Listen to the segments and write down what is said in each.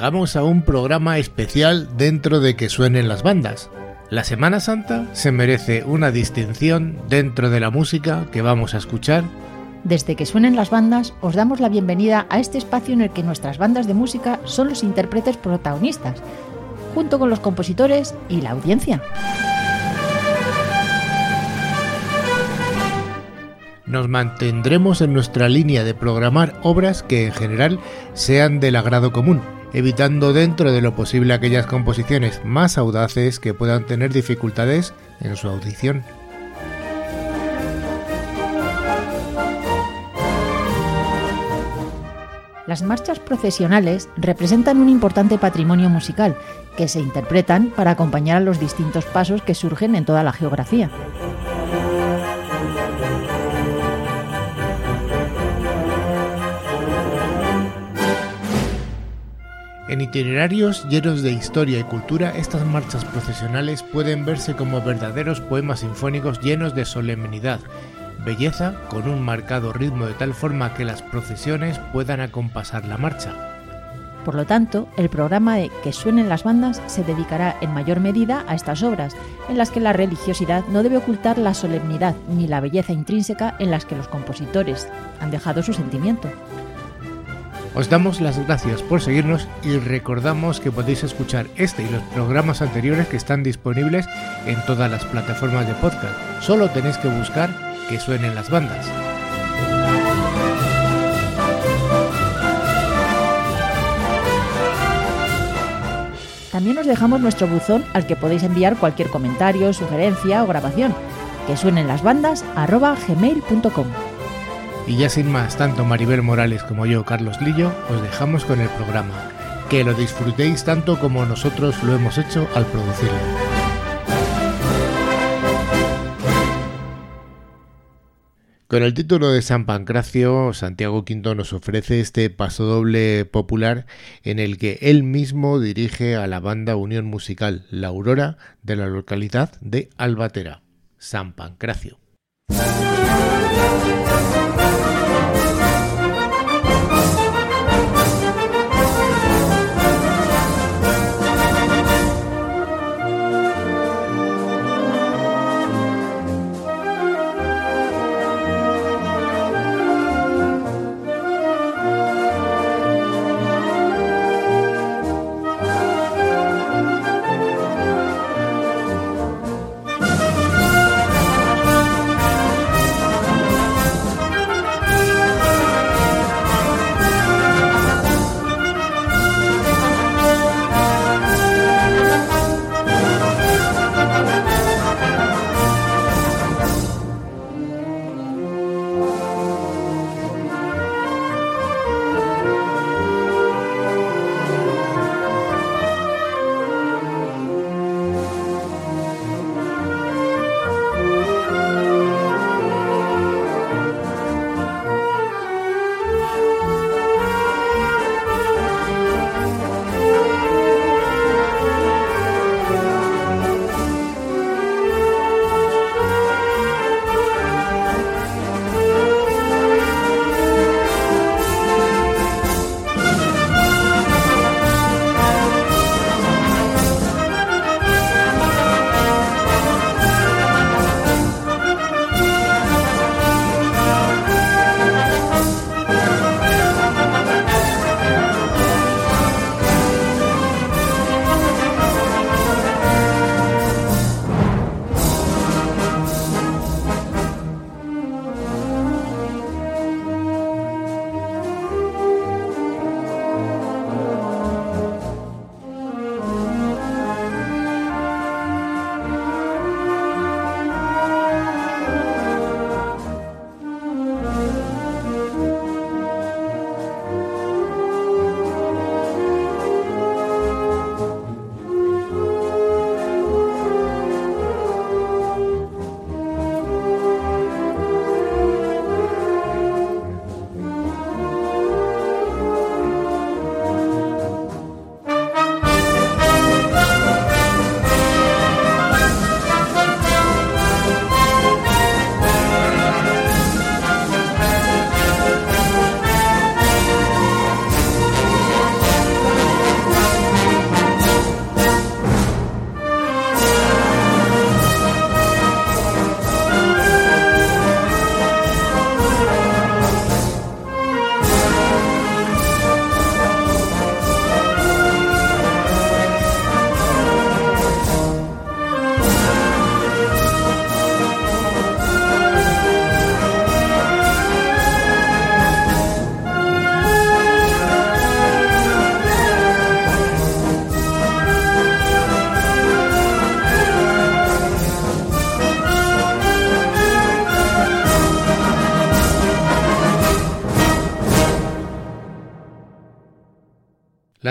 Llegamos a un programa especial dentro de que suenen las bandas. La Semana Santa se merece una distinción dentro de la música que vamos a escuchar. Desde que suenen las bandas, os damos la bienvenida a este espacio en el que nuestras bandas de música son los intérpretes protagonistas, junto con los compositores y la audiencia. Nos mantendremos en nuestra línea de programar obras que en general sean del agrado común, evitando dentro de lo posible aquellas composiciones más audaces que puedan tener dificultades en su audición. Las marchas procesionales representan un importante patrimonio musical que se interpretan para acompañar a los distintos pasos que surgen en toda la geografía. En itinerarios llenos de historia y cultura, estas marchas procesionales pueden verse como verdaderos poemas sinfónicos llenos de solemnidad, belleza, con un marcado ritmo de tal forma que las procesiones puedan acompasar la marcha. Por lo tanto, el programa de Que suenen las bandas se dedicará en mayor medida a estas obras, en las que la religiosidad no debe ocultar la solemnidad ni la belleza intrínseca en las que los compositores han dejado su sentimiento. Os damos las gracias por seguirnos y recordamos que podéis escuchar este y los programas anteriores que están disponibles en todas las plataformas de podcast. Solo tenéis que buscar que suenen las bandas. También os dejamos nuestro buzón al que podéis enviar cualquier comentario, sugerencia o grabación. Que suenen las bandas gmail.com. Y ya sin más, tanto Maribel Morales como yo, Carlos Lillo, os dejamos con el programa. Que lo disfrutéis tanto como nosotros lo hemos hecho al producirlo. Con el título de San Pancracio, Santiago V nos ofrece este pasodoble popular en el que él mismo dirige a la banda Unión Musical La Aurora de la localidad de Albatera. San Pancracio.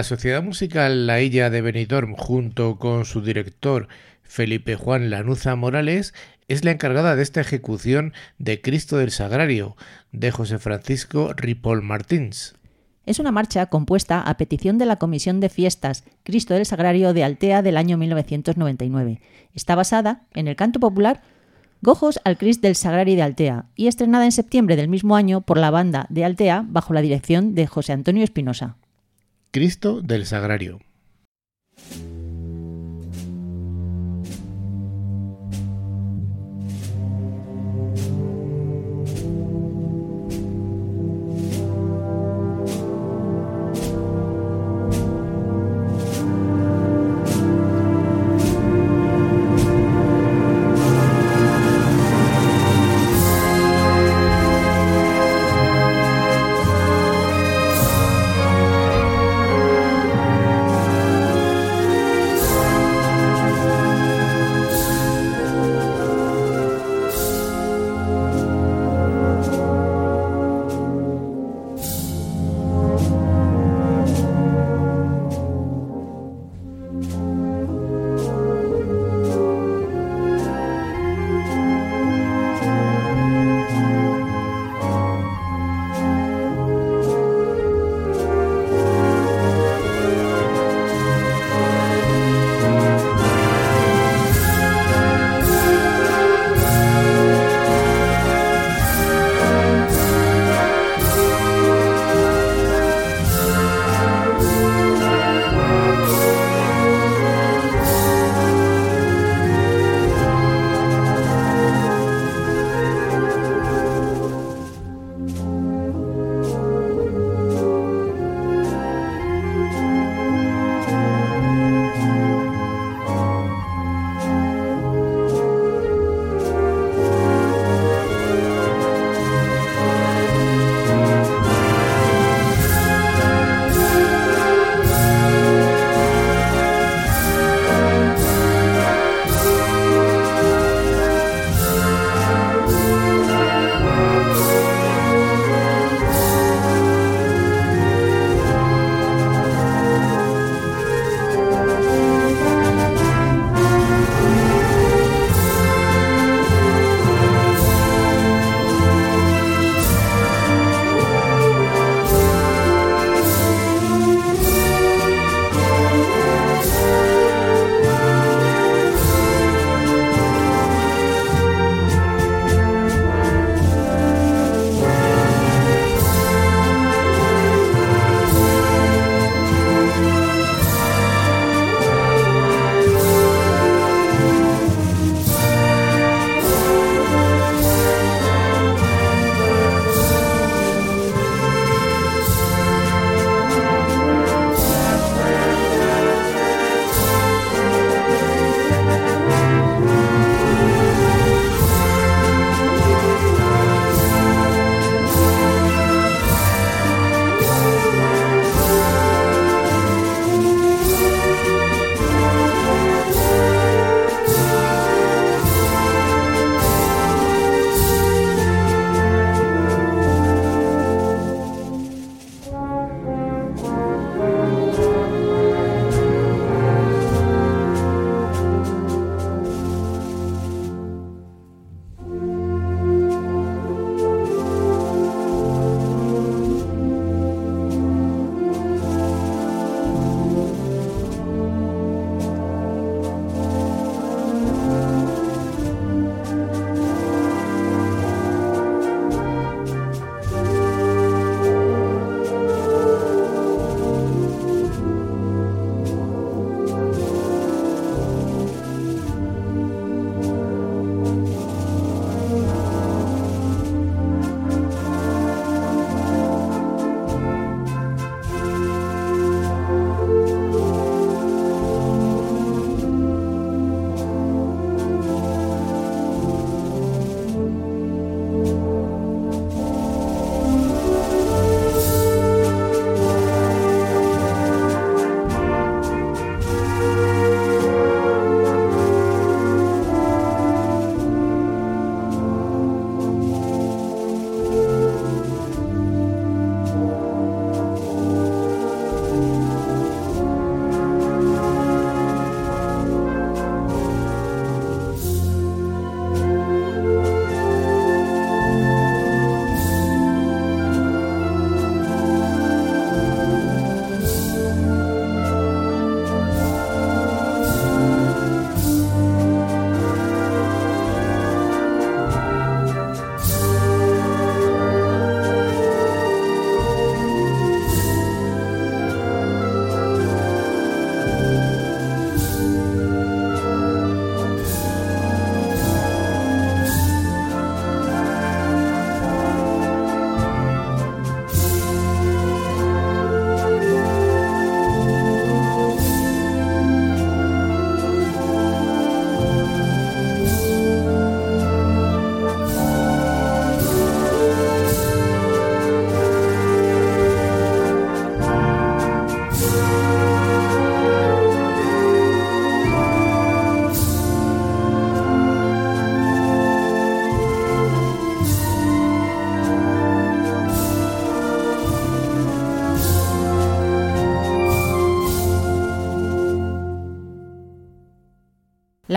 Sociedad Musical La Illa de Benidorm, junto con su director Felipe Juan Lanuza Morales, es la encargada de esta ejecución de Cristo del Sagrario, de José Francisco Ripoll Martins. Es una marcha compuesta a petición de la Comisión de Fiestas Cristo del Sagrario de Altea del año 1999. Está basada en el canto popular Gojos al Cristo del Sagrario de Altea y estrenada en septiembre del mismo año por la banda de Altea bajo la dirección de José Antonio Espinosa. Cristo del Sagrario.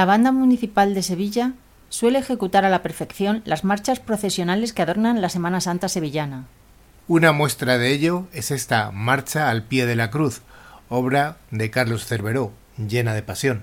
La Banda Municipal de Sevilla suele ejecutar a la perfección las marchas procesionales que adornan la Semana Santa sevillana. Una muestra de ello es esta Marcha al pie de la cruz, obra de Carlos Cerveró, llena de pasión.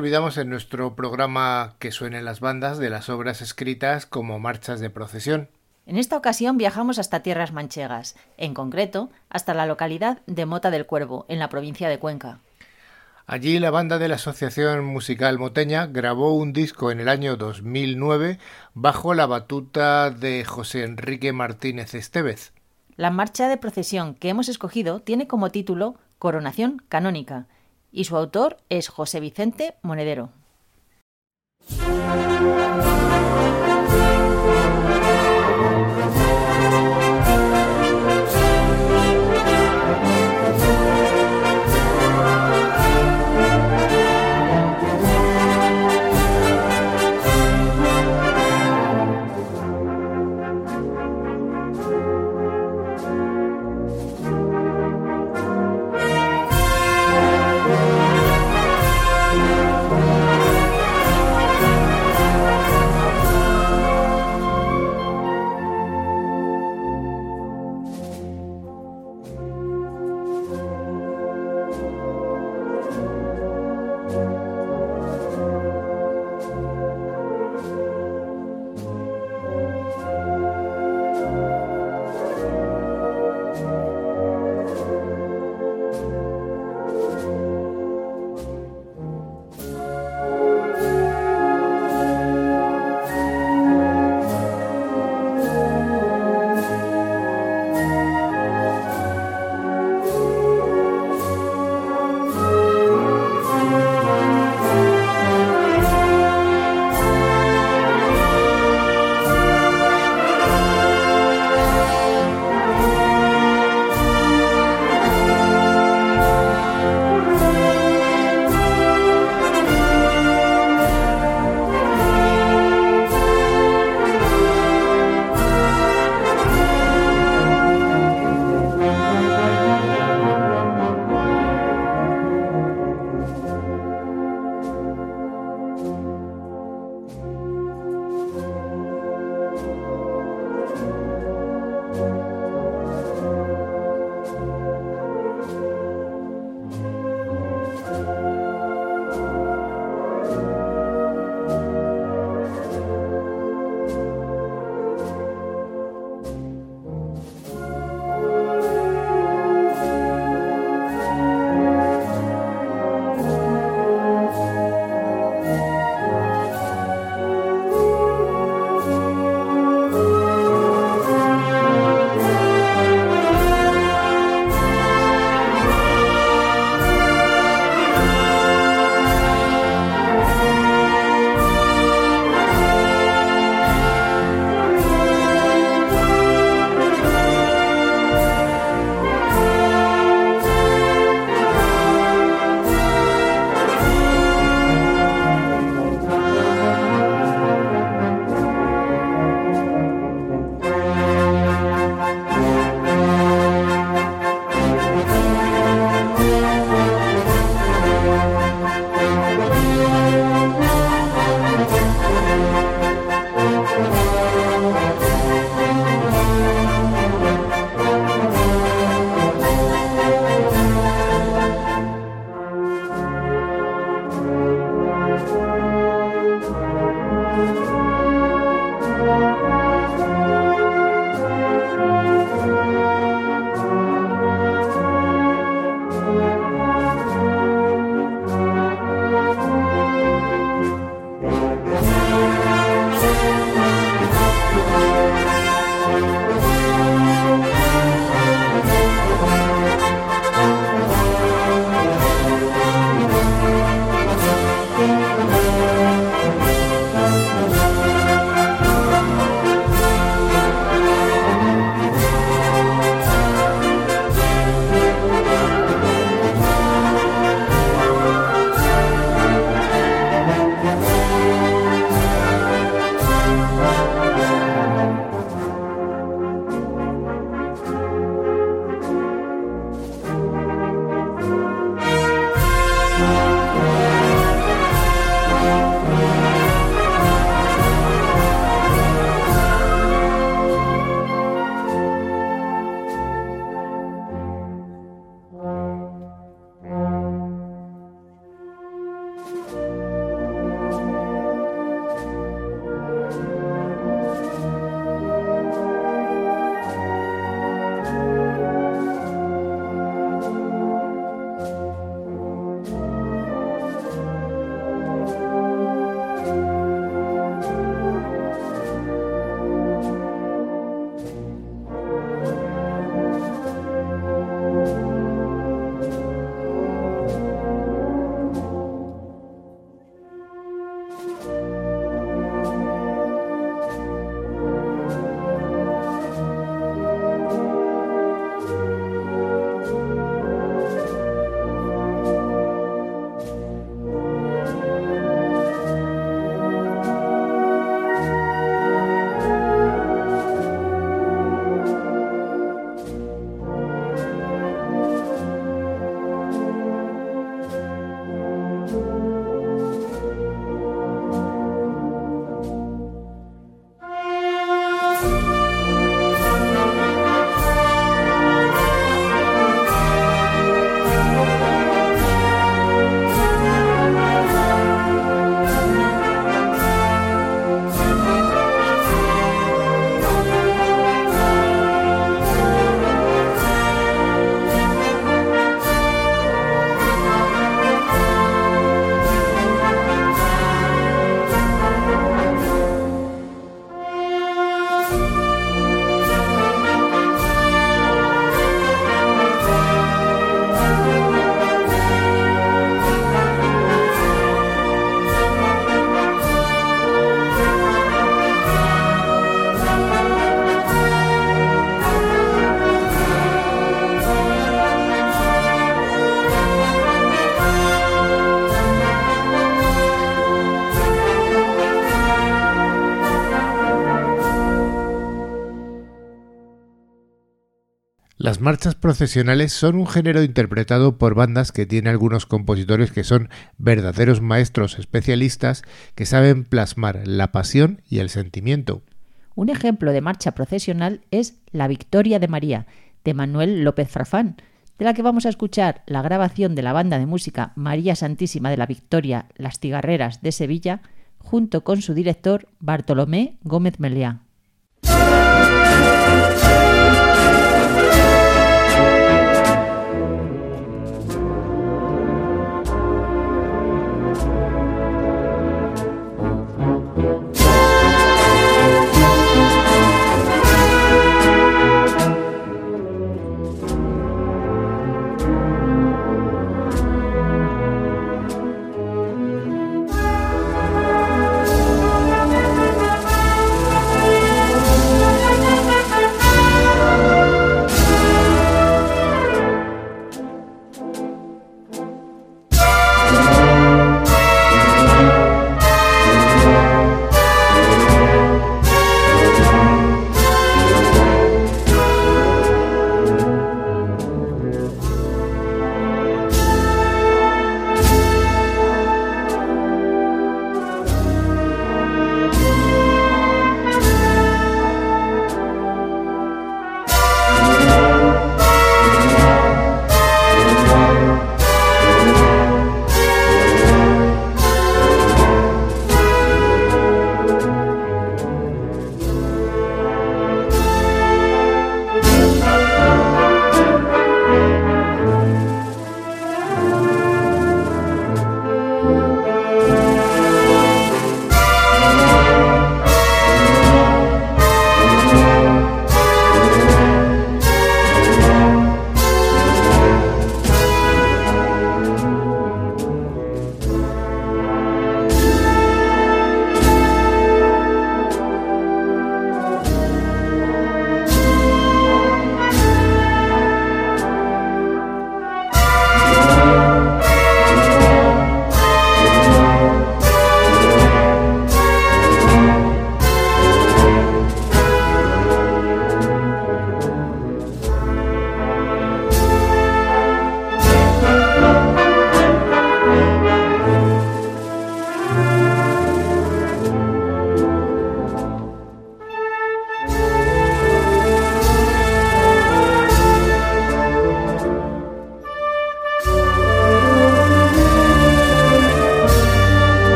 Olvidamos en nuestro programa que suenen las bandas de las obras escritas como marchas de procesión. En esta ocasión viajamos hasta tierras manchegas, en concreto hasta la localidad de Mota del Cuervo, en la provincia de Cuenca. Allí la banda de la Asociación Musical Moteña grabó un disco en el año 2009 bajo la batuta de José Enrique Martínez Estevez. La marcha de procesión que hemos escogido tiene como título Coronación Canónica y su autor es José Vicente Monedero. Las marchas procesionales son un género interpretado por bandas que tiene algunos compositores que son verdaderos maestros especialistas que saben plasmar la pasión y el sentimiento. Un ejemplo de marcha procesional es La Victoria de María, de Manuel López Farfán, de la que vamos a escuchar la grabación de la banda de música María Santísima de la Victoria Las Tigarreras de Sevilla, junto con su director Bartolomé Gómez Meliá.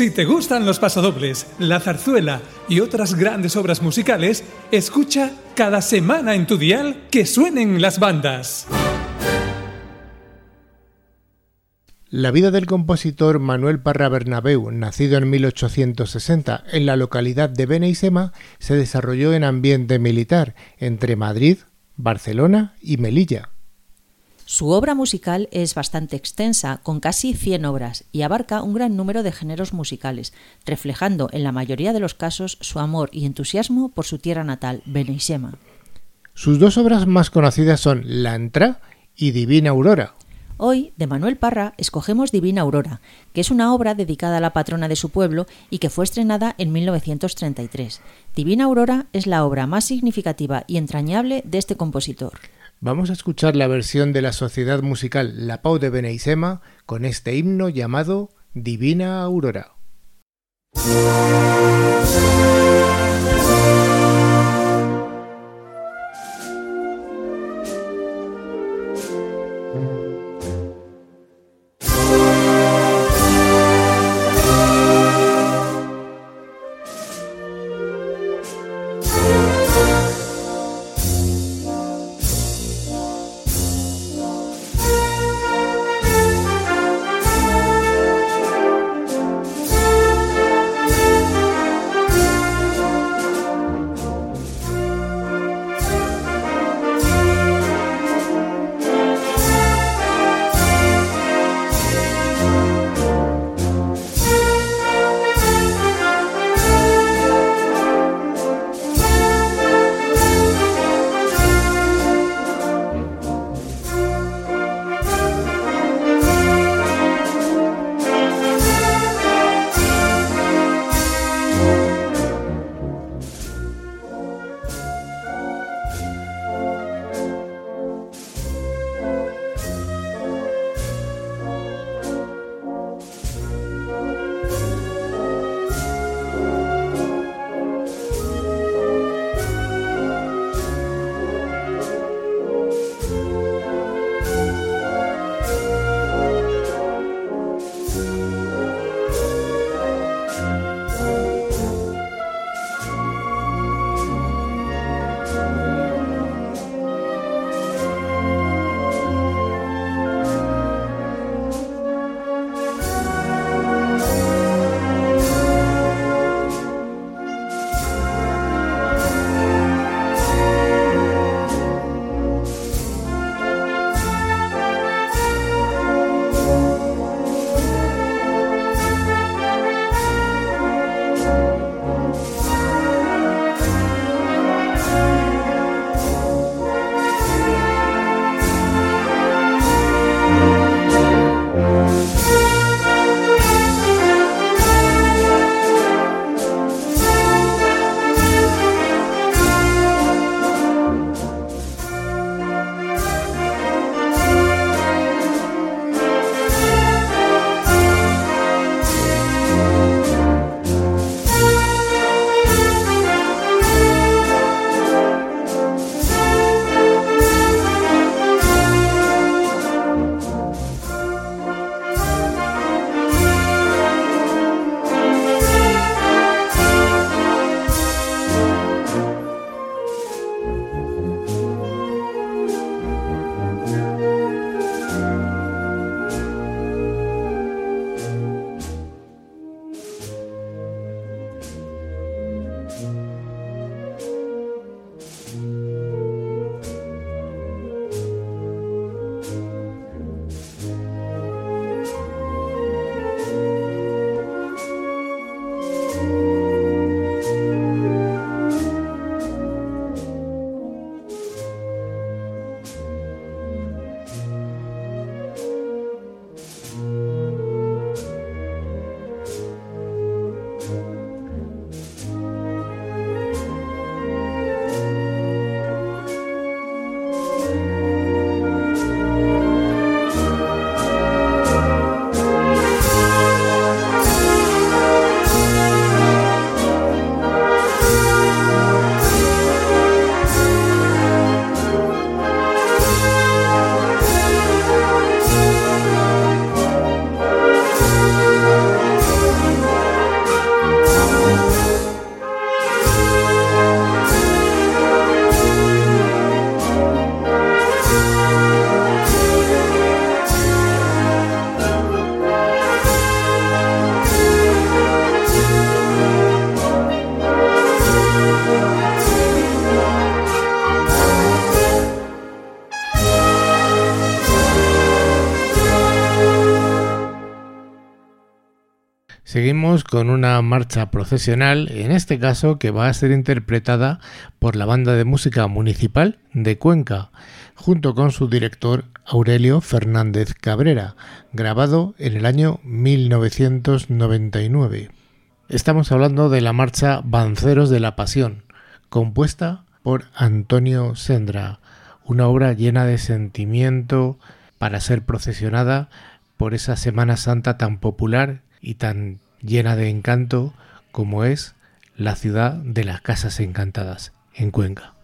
Si te gustan los pasodobles, la zarzuela y otras grandes obras musicales, escucha cada semana en tu dial que suenen las bandas. La vida del compositor Manuel Parra Bernabeu, nacido en 1860 en la localidad de Beneisema, se desarrolló en ambiente militar entre Madrid, Barcelona y Melilla. Su obra musical es bastante extensa, con casi 100 obras, y abarca un gran número de géneros musicales, reflejando en la mayoría de los casos su amor y entusiasmo por su tierra natal, Beneisema. Sus dos obras más conocidas son La Entra y Divina Aurora, Hoy, de Manuel Parra, escogemos Divina Aurora, que es una obra dedicada a la patrona de su pueblo y que fue estrenada en 1933. Divina Aurora es la obra más significativa y entrañable de este compositor. Vamos a escuchar la versión de la sociedad musical La Pau de Beneisema con este himno llamado Divina Aurora. Con una marcha procesional, en este caso que va a ser interpretada por la Banda de Música Municipal de Cuenca, junto con su director Aurelio Fernández Cabrera, grabado en el año 1999. Estamos hablando de la marcha Banceros de la Pasión, compuesta por Antonio Sendra, una obra llena de sentimiento para ser procesionada por esa Semana Santa tan popular y tan llena de encanto como es la ciudad de las casas encantadas en Cuenca.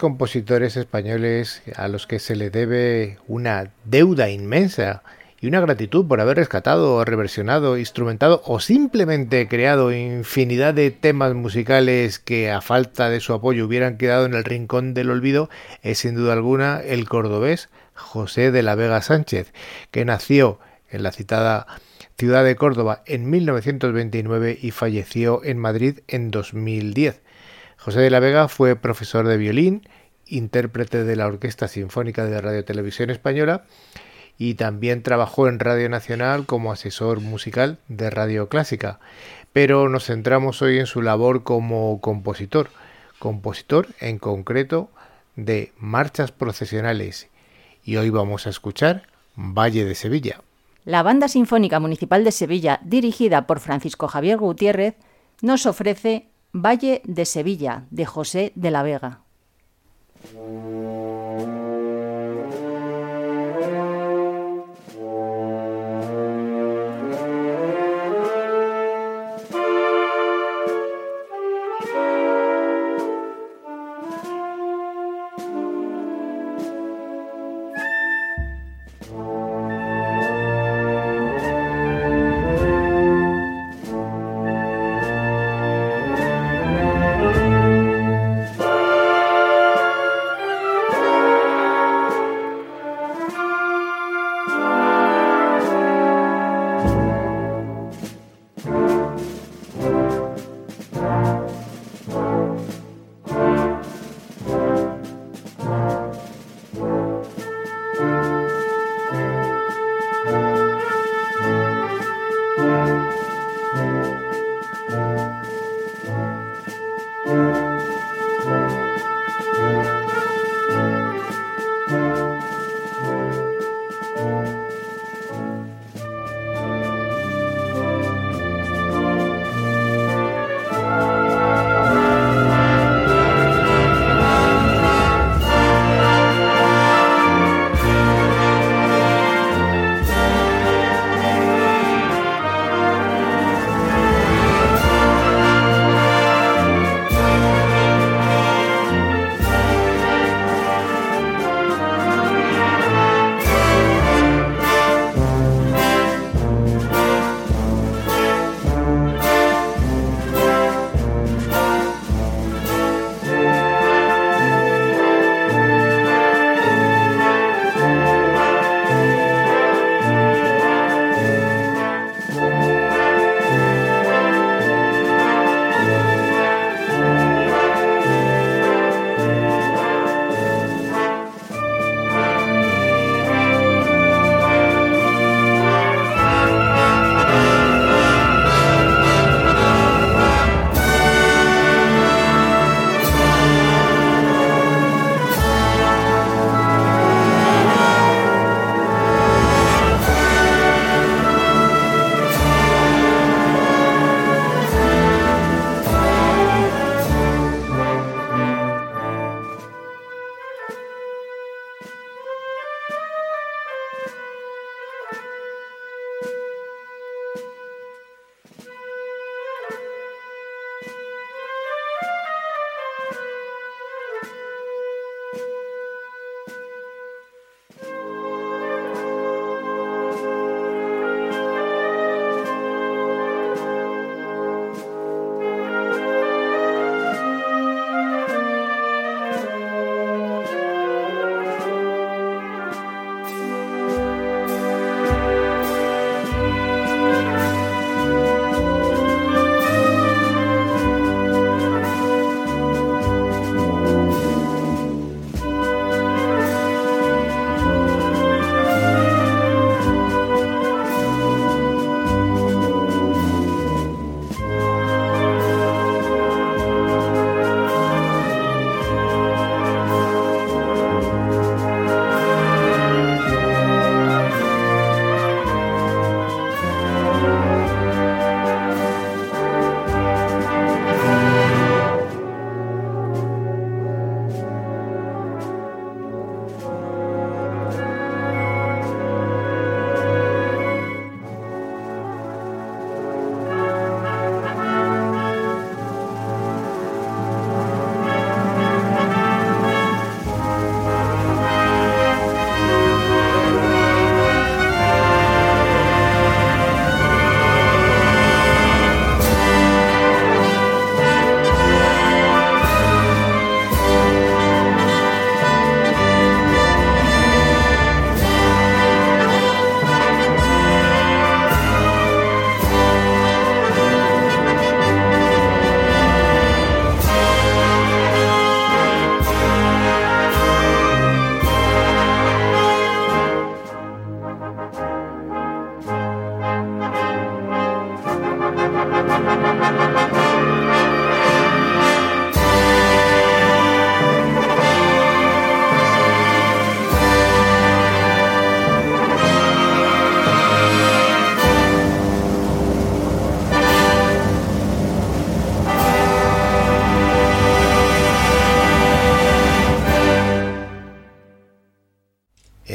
Compositores españoles a los que se le debe una deuda inmensa y una gratitud por haber rescatado, reversionado, instrumentado o simplemente creado infinidad de temas musicales que a falta de su apoyo hubieran quedado en el rincón del olvido es sin duda alguna el cordobés José de la Vega Sánchez, que nació en la citada ciudad de Córdoba en 1929 y falleció en Madrid en 2010. José de la Vega fue profesor de violín, intérprete de la Orquesta Sinfónica de Radio Televisión Española y también trabajó en Radio Nacional como asesor musical de Radio Clásica. Pero nos centramos hoy en su labor como compositor, compositor en concreto de marchas procesionales. Y hoy vamos a escuchar Valle de Sevilla. La Banda Sinfónica Municipal de Sevilla, dirigida por Francisco Javier Gutiérrez, nos ofrece Valle de Sevilla, de José de la Vega.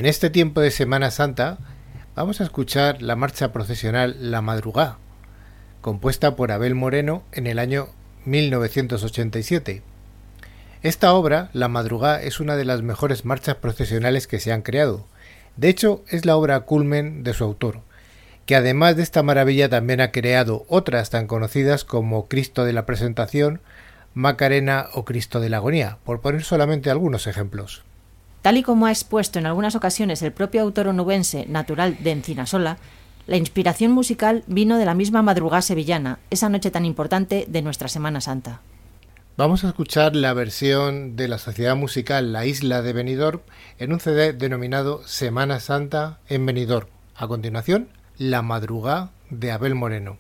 En este tiempo de Semana Santa vamos a escuchar la marcha procesional La Madrugá, compuesta por Abel Moreno en el año 1987. Esta obra, La Madrugá, es una de las mejores marchas procesionales que se han creado. De hecho, es la obra culmen de su autor, que además de esta maravilla también ha creado otras tan conocidas como Cristo de la Presentación, Macarena o Cristo de la Agonía, por poner solamente algunos ejemplos. Tal y como ha expuesto en algunas ocasiones el propio autor onubense natural de Encinasola, la inspiración musical vino de la misma madrugada sevillana, esa noche tan importante de nuestra Semana Santa. Vamos a escuchar la versión de la sociedad musical La Isla de Benidorm en un CD denominado Semana Santa en Benidorm. A continuación, La Madrugada de Abel Moreno.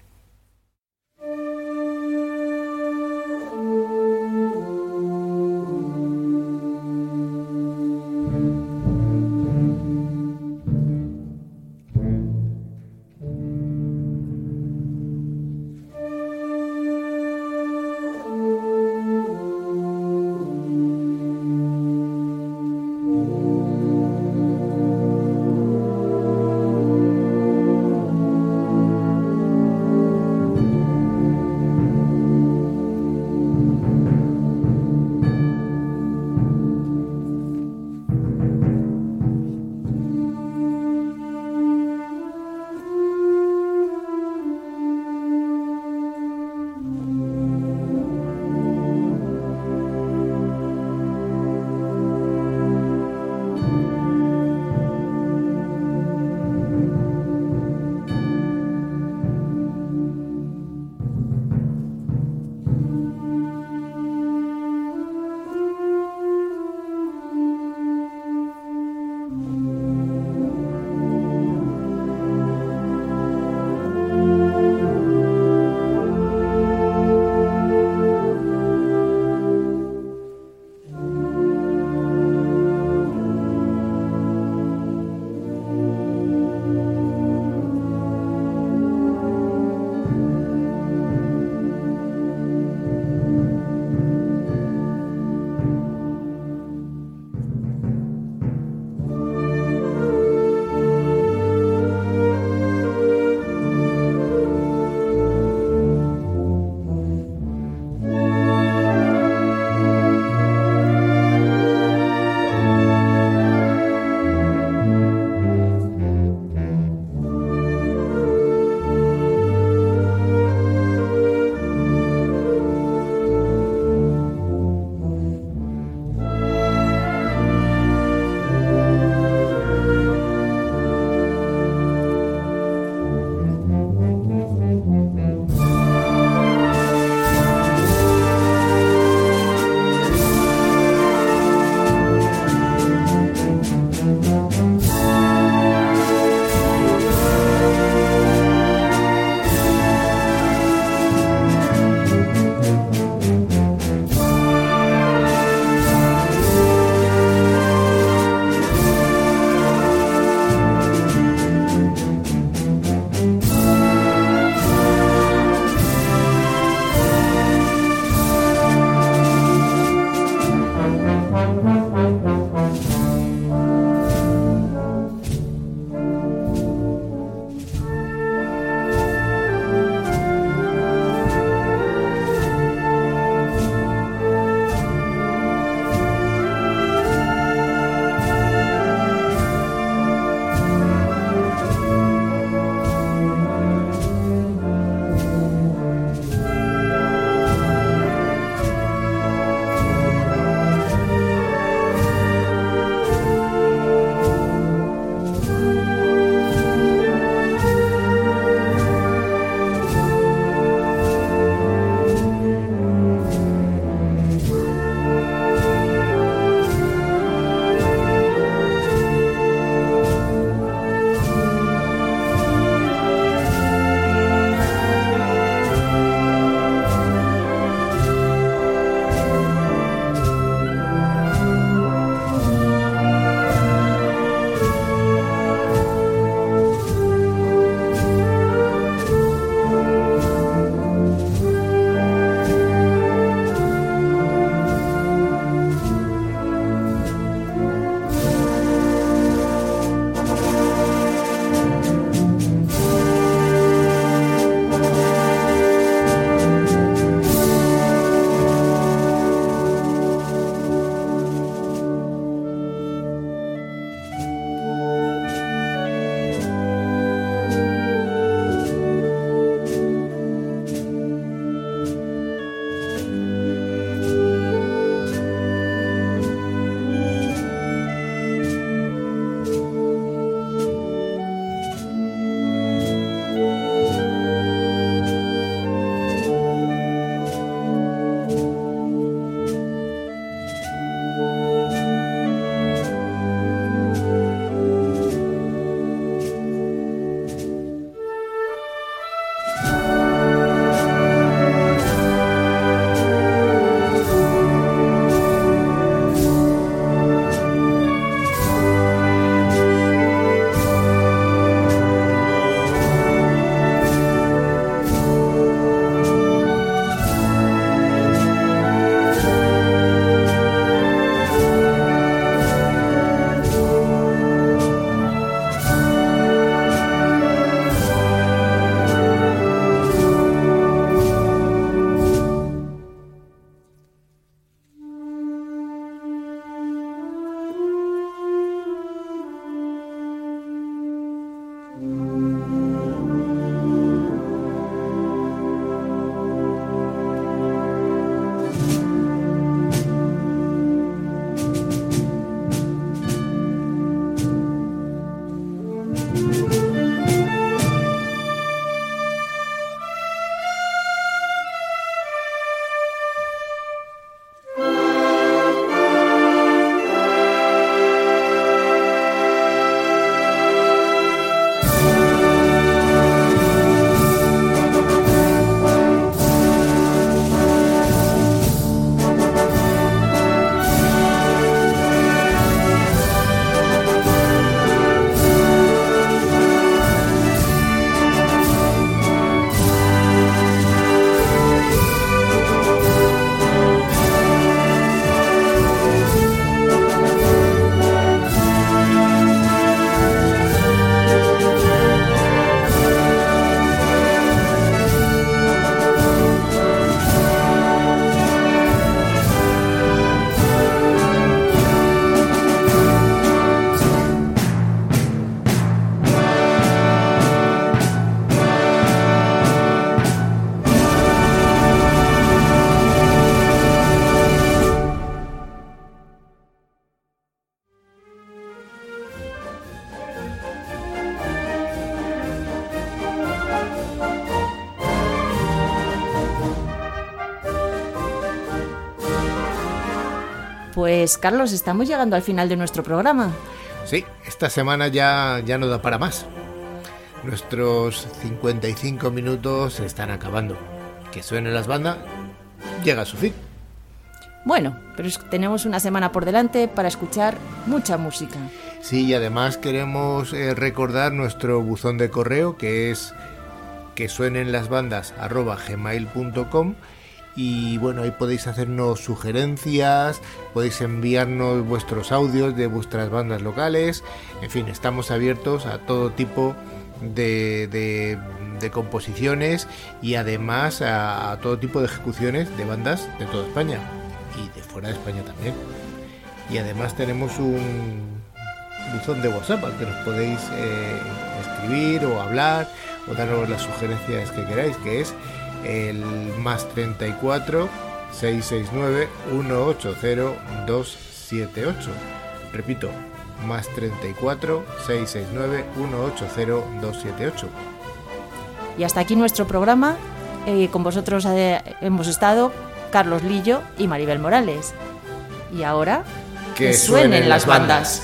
Pues Carlos, estamos llegando al final de nuestro programa. Sí, esta semana ya, ya no da para más. Nuestros 55 minutos se están acabando. Que suenen las bandas llega a su fin. Bueno, pero tenemos una semana por delante para escuchar mucha música. Sí, y además queremos eh, recordar nuestro buzón de correo que es que suenen las bandas gmail.com y bueno, ahí podéis hacernos sugerencias, podéis enviarnos vuestros audios de vuestras bandas locales, en fin, estamos abiertos a todo tipo de, de, composiciones y además a, todo tipo de ejecuciones de bandas de toda España y de fuera de España también. Y además tenemos un buzón de WhatsApp al que nos podéis eh, escribir o hablar o darnos las sugerencias que queráis, que es el más 34 669 180 278. Repito, más 34 669 180 278. Y hasta aquí nuestro programa. Eh, con vosotros eh, hemos estado Carlos Lillo y Maribel Morales. Y ahora que, suenen, las bandas.